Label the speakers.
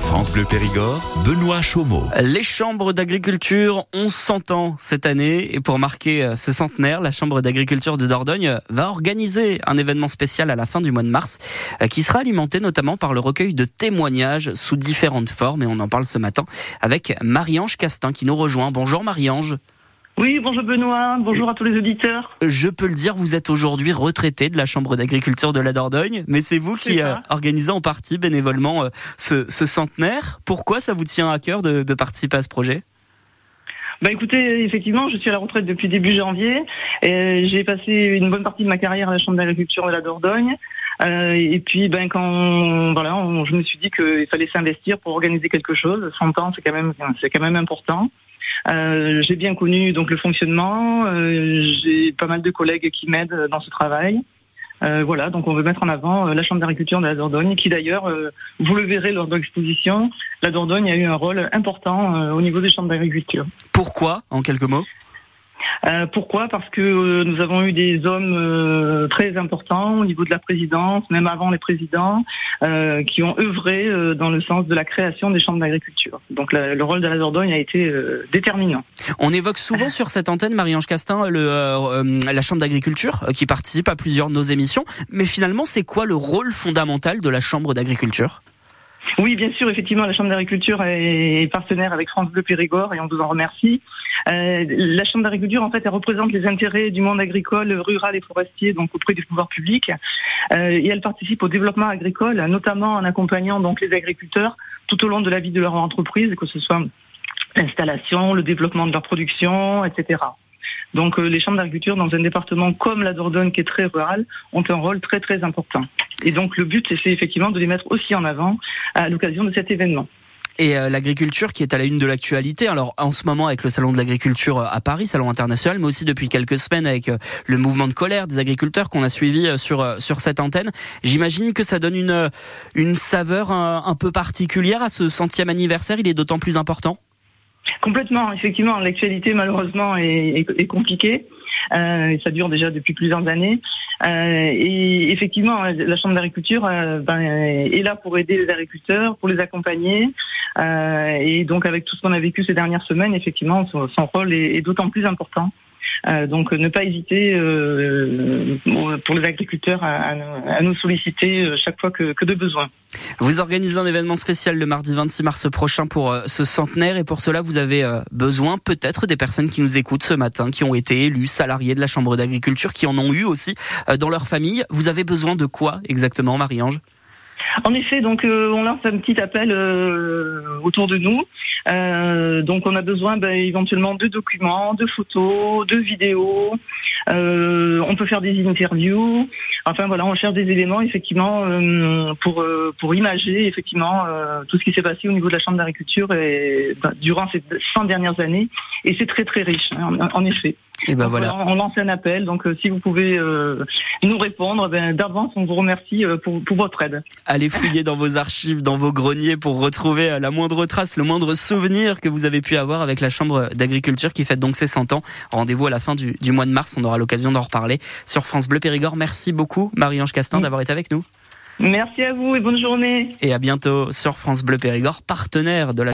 Speaker 1: France Bleu Périgord, Benoît Chaumeau.
Speaker 2: Les chambres d'agriculture ont 100 ans cette année et pour marquer euh, ce centenaire, la Chambre d'agriculture de Dordogne va organiser un événement spécial à la fin du mois de mars euh, qui sera alimenté notamment par le recueil de témoignages sous différentes formes et on en parle ce matin avec Marie-Ange Castin qui nous rejoint. Bonjour Marie-Ange.
Speaker 3: Oui, bonjour Benoît, bonjour à tous les auditeurs.
Speaker 2: Je peux le dire, vous êtes aujourd'hui retraité de la Chambre d'agriculture de la Dordogne, mais c'est vous qui euh, organisez en partie bénévolement euh, ce, centenaire. Pourquoi ça vous tient à cœur de, participer à ce projet?
Speaker 3: Bah écoutez, effectivement, je suis à la retraite depuis début janvier. et J'ai passé une bonne partie de ma carrière à la Chambre d'agriculture de la Dordogne. Euh, et puis, ben quand voilà, je me suis dit qu'il fallait s'investir pour organiser quelque chose. 100 ans, c'est quand même, c'est quand même important. Euh, j'ai bien connu donc le fonctionnement. Euh, j'ai pas mal de collègues qui m'aident dans ce travail. Euh, voilà, donc on veut mettre en avant la Chambre d'agriculture de la Dordogne, qui d'ailleurs, vous le verrez lors de l'exposition, la Dordogne a eu un rôle important au niveau des chambres d'agriculture.
Speaker 2: Pourquoi, en quelques mots?
Speaker 3: Euh, pourquoi? Parce que euh, nous avons eu des hommes euh, très importants au niveau de la présidence, même avant les présidents, qui ont œuvré dans le sens de la création des chambres d'agriculture. Donc le rôle de la Dordogne a été déterminant.
Speaker 2: On évoque souvent sur cette antenne, Marie-Ange Castin, la chambre d'agriculture qui participe à plusieurs de nos émissions. Mais finalement, c'est quoi le rôle fondamental de la chambre d'agriculture?
Speaker 3: Oui, bien sûr, effectivement, la Chambre d'agriculture est partenaire avec France Bleu Périgord et on vous en remercie. Euh, la Chambre d'agriculture, en fait, elle représente les intérêts du monde agricole, rural et forestier, donc auprès du pouvoir public, euh, et elle participe au développement agricole, notamment en accompagnant donc les agriculteurs tout au long de la vie de leur entreprise, que ce soit l'installation, le développement de leur production, etc. Donc euh, les chambres d'agriculture dans un département comme la Dordogne qui est très rural ont un rôle très très important. Et donc le but c'est effectivement de les mettre aussi en avant à l'occasion de cet événement.
Speaker 2: Et euh, l'agriculture qui est à la une de l'actualité. Alors en ce moment avec le salon de l'agriculture euh, à Paris, salon international, mais aussi depuis quelques semaines avec le mouvement de colère des agriculteurs qu'on a suivi sur sur cette antenne. J'imagine que ça donne une une saveur un peu particulière à ce centième anniversaire. Il est d'autant plus important.
Speaker 3: Complètement, effectivement, l'actualité malheureusement est, compliquée. Euh, ça dure déjà depuis plusieurs années. Euh, et effectivement, la Chambre d'agriculture euh, ben, est là pour aider les agriculteurs, pour les accompagner. et donc, avec tout ce qu'on a vécu ces dernières semaines, effectivement, son, rôle est d'autant plus important. Euh, donc ne pas hésiter euh, pour les agriculteurs à, nous solliciter euh, chaque fois que, de besoin.
Speaker 2: Vous organisez un événement spécial le mardi 26 mars prochain pour ce centenaire et pour cela vous avez besoin peut-être des personnes qui nous écoutent ce matin, qui ont été élus salariés de la Chambre d'agriculture, qui en ont eu aussi dans leur famille. Vous avez besoin de quoi exactement Marie-Ange?
Speaker 3: En effet, donc euh, on lance un petit appel euh, autour de nous. Euh, donc on a besoin ben, éventuellement de documents, de photos, de vidéos. on peut faire des interviews. Enfin voilà, on cherche des éléments effectivement pour pour imager effectivement tout ce qui s'est passé au niveau de la chambre d'agriculture ben, durant ces 100 dernières années. Et c'est très très riche, hein, en effet. Et ben voilà. On lance un appel, donc euh, si vous pouvez euh, nous répondre, ben, d'avance on vous remercie euh, pour, pour, votre aide.
Speaker 2: Allez fouiller dans vos archives, dans vos greniers pour retrouver la moindre trace, le moindre souvenir que vous avez pu avoir avec la Chambre d'agriculture qui fête donc ses 100 ans. Rendez-vous à la fin du, du mois de mars, on aura l'occasion d'en reparler sur France Bleu Périgord. Merci beaucoup Marie-Ange Castin d'avoir été avec nous.
Speaker 3: Merci à vous et bonne journée.
Speaker 2: Et à bientôt sur France Bleu Périgord, partenaire de la